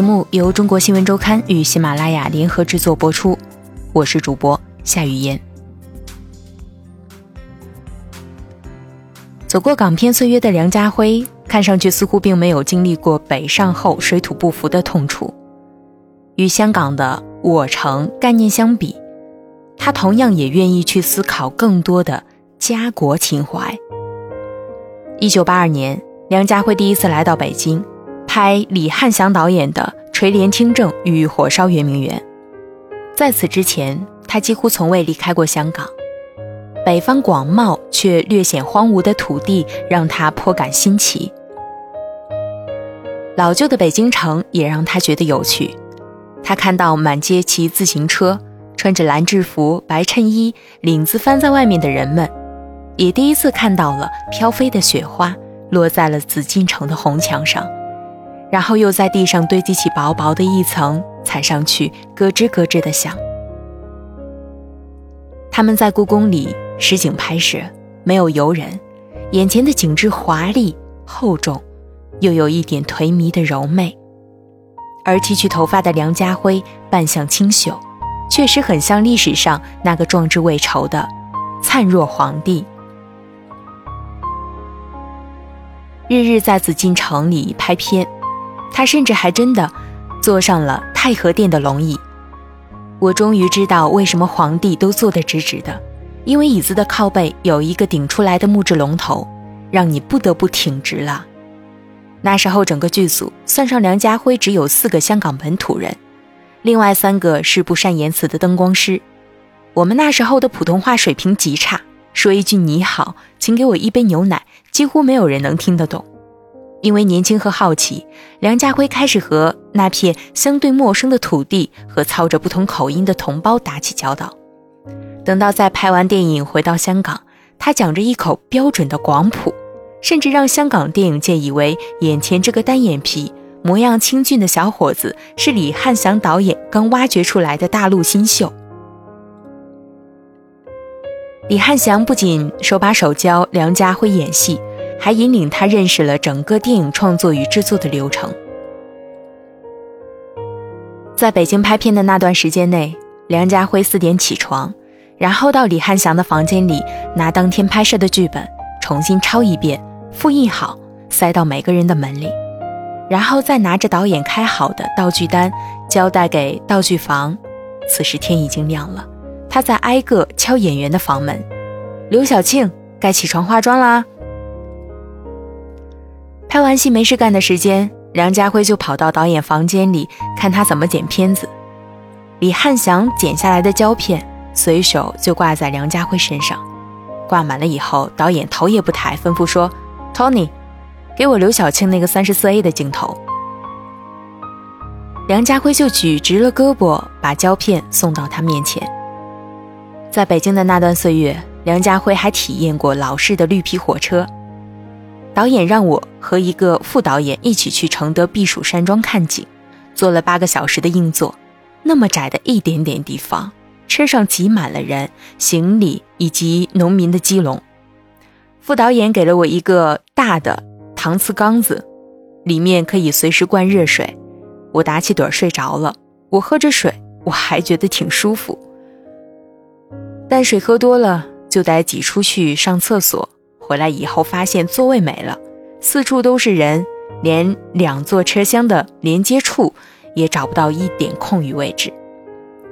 节目由中国新闻周刊与喜马拉雅联合制作播出，我是主播夏雨嫣。走过港片岁月的梁家辉，看上去似乎并没有经历过北上后水土不服的痛楚。与香港的“我城”概念相比，他同样也愿意去思考更多的家国情怀。一九八二年，梁家辉第一次来到北京，拍李翰祥导演的《垂帘听政》与《火烧圆明园》。在此之前，他几乎从未离开过香港。北方广袤却略显荒芜的土地让他颇感新奇，老旧的北京城也让他觉得有趣。他看到满街骑自行车、穿着蓝制服、白衬衣、领子翻在外面的人们，也第一次看到了飘飞的雪花落在了紫禁城的红墙上，然后又在地上堆积起薄薄的一层，踩上去咯吱咯吱的响。他们在故宫里。实景拍摄没有游人，眼前的景致华丽厚重，又有一点颓靡的柔媚。而剃去头发的梁家辉扮相清秀，确实很像历史上那个壮志未酬的灿若皇帝。日日在紫禁城里拍片，他甚至还真的坐上了太和殿的龙椅。我终于知道为什么皇帝都坐得直直的。因为椅子的靠背有一个顶出来的木质龙头，让你不得不挺直了。那时候整个剧组算上梁家辉，只有四个香港本土人，另外三个是不善言辞的灯光师。我们那时候的普通话水平极差，说一句你好，请给我一杯牛奶，几乎没有人能听得懂。因为年轻和好奇，梁家辉开始和那片相对陌生的土地和操着不同口音的同胞打起交道。等到在拍完电影回到香港，他讲着一口标准的广普，甚至让香港电影界以为眼前这个单眼皮、模样清俊的小伙子是李翰祥导演刚挖掘出来的大陆新秀。李翰祥不仅手把手教梁家辉演戏，还引领他认识了整个电影创作与制作的流程。在北京拍片的那段时间内，梁家辉四点起床。然后到李汉祥的房间里拿当天拍摄的剧本重新抄一遍，复印好塞到每个人的门里，然后再拿着导演开好的道具单交代给道具房。此时天已经亮了，他在挨个敲演员的房门。刘晓庆，该起床化妆啦。拍完戏没事干的时间，梁家辉就跑到导演房间里看他怎么剪片子。李汉祥剪下来的胶片。随手就挂在梁家辉身上，挂满了以后，导演头也不抬，吩咐说：“Tony，给我刘晓庆那个三十四 A 的镜头。”梁家辉就举直了胳膊，把胶片送到他面前。在北京的那段岁月，梁家辉还体验过老式的绿皮火车。导演让我和一个副导演一起去承德避暑山庄看景，坐了八个小时的硬座，那么窄的一点点地方。车上挤满了人、行李以及农民的鸡笼。副导演给了我一个大的搪瓷缸子，里面可以随时灌热水。我打起盹睡着了。我喝着水，我还觉得挺舒服。但水喝多了就得挤出去上厕所。回来以后发现座位没了，四处都是人，连两座车厢的连接处也找不到一点空余位置。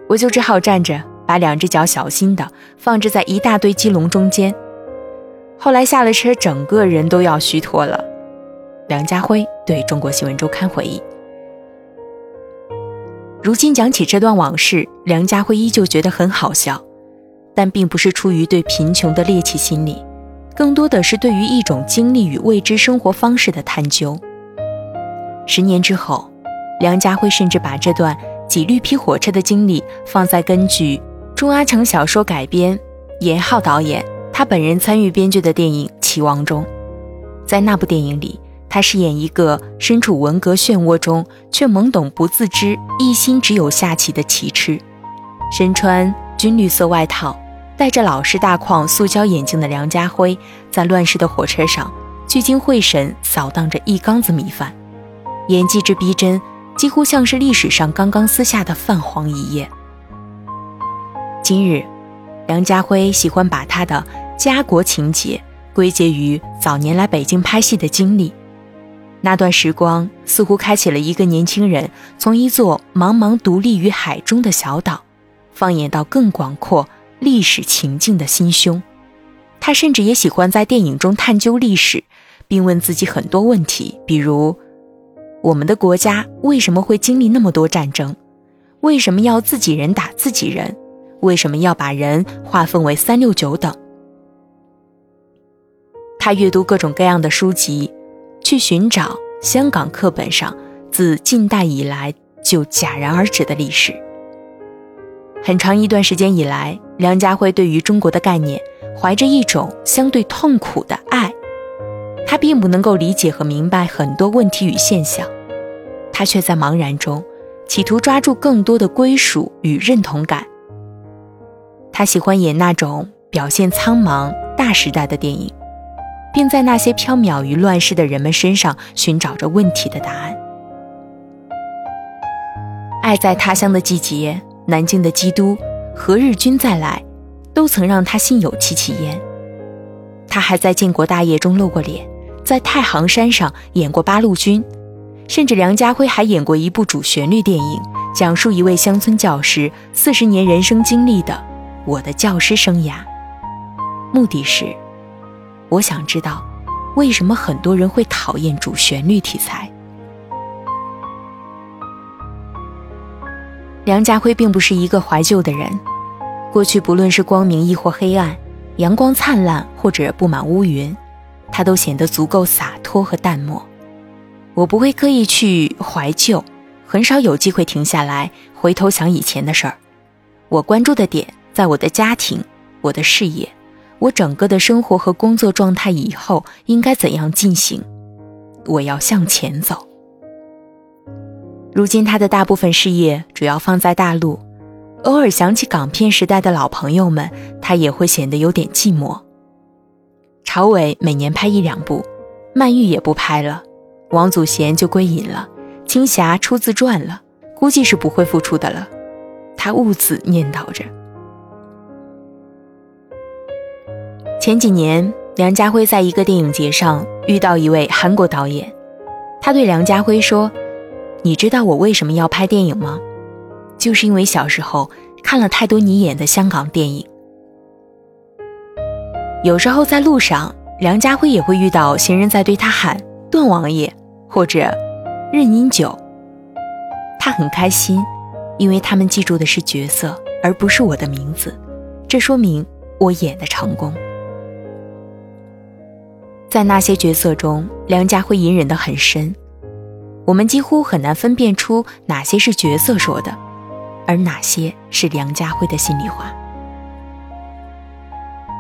我就只好站着，把两只脚小心的放置在一大堆鸡笼中间。后来下了车，整个人都要虚脱了。梁家辉对中国新闻周刊回忆：“如今讲起这段往事，梁家辉依旧觉得很好笑，但并不是出于对贫穷的猎奇心理，更多的是对于一种经历与未知生活方式的探究。”十年之后，梁家辉甚至把这段。挤绿皮火车的经历放在根据钟阿成小说改编，严浩导演他本人参与编剧的电影《棋王》中，在那部电影里，他饰演一个身处文革漩涡中却懵懂不自知、一心只有下棋的棋痴。身穿军绿色外套、戴着老式大框塑胶眼镜的梁家辉，在乱世的火车上聚精会神扫荡着一缸子米饭，演技之逼真。几乎像是历史上刚刚撕下的泛黄一页。今日，梁家辉喜欢把他的家国情节归结于早年来北京拍戏的经历。那段时光似乎开启了一个年轻人从一座茫茫独立于海中的小岛，放眼到更广阔历史情境的心胸。他甚至也喜欢在电影中探究历史，并问自己很多问题，比如：我们的国家为什么会经历那么多战争？为什么要自己人打自己人？为什么要把人划分为三六九等？他阅读各种各样的书籍。去寻找香港课本上自近代以来就戛然而止的历史。很长一段时间以来，梁家辉对于中国的概念怀着一种相对痛苦的爱，他并不能够理解和明白很多问题与现象，他却在茫然中企图抓住更多的归属与认同感。他喜欢演那种表现苍茫大时代的电影。并在那些缥缈于乱世的人们身上寻找着问题的答案。爱在他乡的季节，南京的基督，何日君再来，都曾让他心有戚戚焉。他还在建国大业中露过脸，在太行山上演过八路军，甚至梁家辉还演过一部主旋律电影，讲述一位乡村教师四十年人生经历的《我的教师生涯》，目的是。我想知道，为什么很多人会讨厌主旋律题材？梁家辉并不是一个怀旧的人，过去不论是光明亦或黑暗，阳光灿烂或者布满乌云，他都显得足够洒脱和淡漠。我不会刻意去怀旧，很少有机会停下来回头想以前的事儿。我关注的点在我的家庭，我的事业。我整个的生活和工作状态以后应该怎样进行？我要向前走。如今他的大部分事业主要放在大陆，偶尔想起港片时代的老朋友们，他也会显得有点寂寞。朝伟每年拍一两部，曼玉也不拍了，王祖贤就归隐了，青霞出自传了，估计是不会复出的了。他兀自念叨着。前几年，梁家辉在一个电影节上遇到一位韩国导演，他对梁家辉说：“你知道我为什么要拍电影吗？就是因为小时候看了太多你演的香港电影。有时候在路上，梁家辉也会遇到行人在对他喊‘段王爷’或者‘任英九’，他很开心，因为他们记住的是角色，而不是我的名字。这说明我演的成功。”在那些角色中，梁家辉隐忍得很深，我们几乎很难分辨出哪些是角色说的，而哪些是梁家辉的心里话。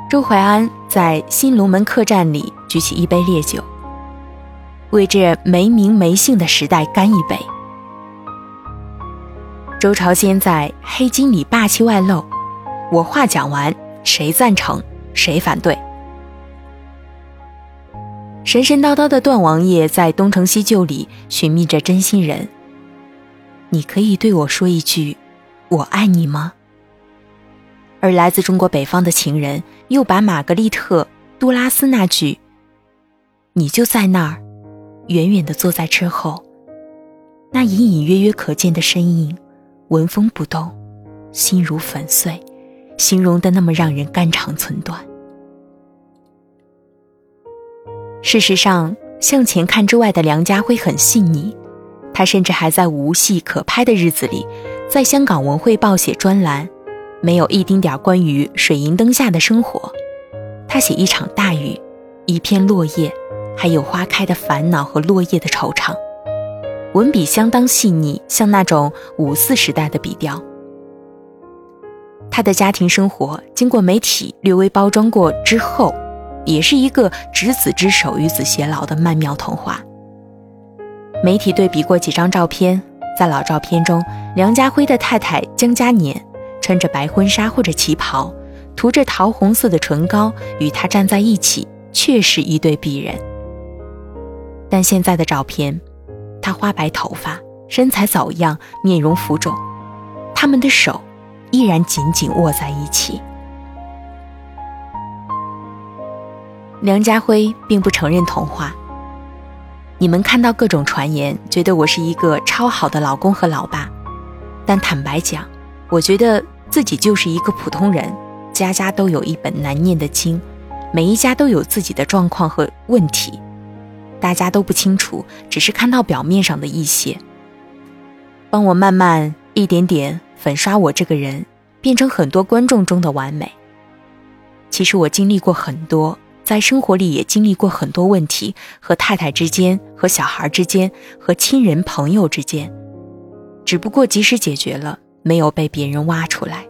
周淮安在新龙门客栈里举起一杯烈酒，为这没名没姓的时代干一杯。周朝先在《黑金》里霸气外露，我话讲完，谁赞成，谁反对。神神叨叨的段王爷在《东成西就》里寻觅着真心人。你可以对我说一句“我爱你”吗？而来自中国北方的情人又把玛格丽特·杜拉斯那句“你就在那儿，远远的坐在车后，那隐隐约约可见的身影，纹风不动，心如粉碎”，形容的那么让人肝肠寸断。事实上，向前看之外的梁家辉很细腻，他甚至还在无戏可拍的日子里，在香港文汇报写专栏，没有一丁点关于水银灯下的生活。他写一场大雨，一片落叶，还有花开的烦恼和落叶的惆怅，文笔相当细腻，像那种五四时代的笔调。他的家庭生活经过媒体略微包装过之后。也是一个执子之手与子偕老的曼妙童话。媒体对比过几张照片，在老照片中，梁家辉的太太江嘉年穿着白婚纱或者旗袍，涂着桃红色的唇膏，与他站在一起，确是一对璧人。但现在的照片，他花白头发，身材早样，面容浮肿，他们的手依然紧紧握在一起。梁家辉并不承认童话。你们看到各种传言，觉得我是一个超好的老公和老爸，但坦白讲，我觉得自己就是一个普通人。家家都有一本难念的经，每一家都有自己的状况和问题，大家都不清楚，只是看到表面上的一些。帮我慢慢一点点粉刷我这个人，变成很多观众中的完美。其实我经历过很多。在生活里也经历过很多问题，和太太之间，和小孩之间，和亲人朋友之间，只不过及时解决了，没有被别人挖出来。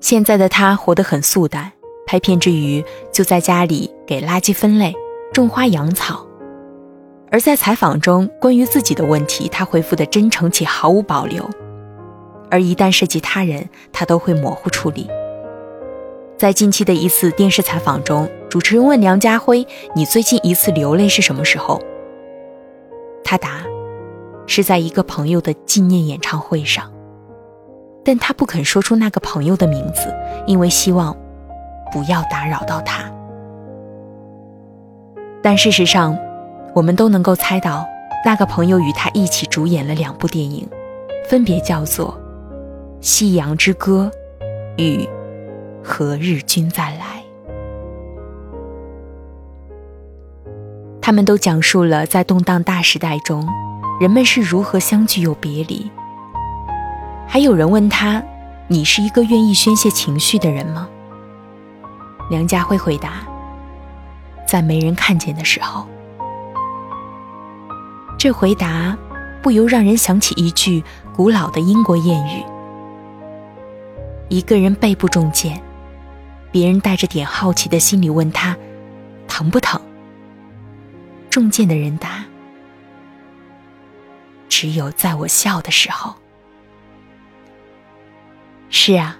现在的他活得很素淡，拍片之余就在家里给垃圾分类、种花养草，而在采访中关于自己的问题，他回复的真诚且毫无保留，而一旦涉及他人，他都会模糊处理。在近期的一次电视采访中，主持人问梁家辉：“你最近一次流泪是什么时候？”他答：“是在一个朋友的纪念演唱会上。”但他不肯说出那个朋友的名字，因为希望不要打扰到他。但事实上，我们都能够猜到，那个朋友与他一起主演了两部电影，分别叫做《夕阳之歌》与。何日君再来？他们都讲述了在动荡大时代中，人们是如何相聚又别离。还有人问他：“你是一个愿意宣泄情绪的人吗？”梁家辉回答：“在没人看见的时候。”这回答不由让人想起一句古老的英国谚语：“一个人背部中箭。”别人带着点好奇的心理问他：“疼不疼？”中箭的人答：“只有在我笑的时候。”是啊，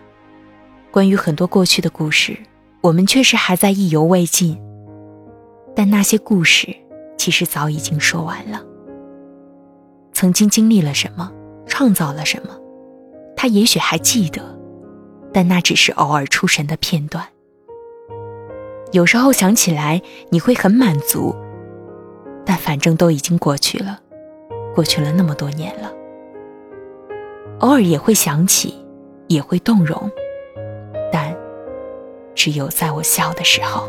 关于很多过去的故事，我们确实还在意犹未尽。但那些故事其实早已经说完了。曾经经历了什么，创造了什么，他也许还记得。但那只是偶尔出神的片段。有时候想起来，你会很满足，但反正都已经过去了，过去了那么多年了。偶尔也会想起，也会动容，但只有在我笑的时候。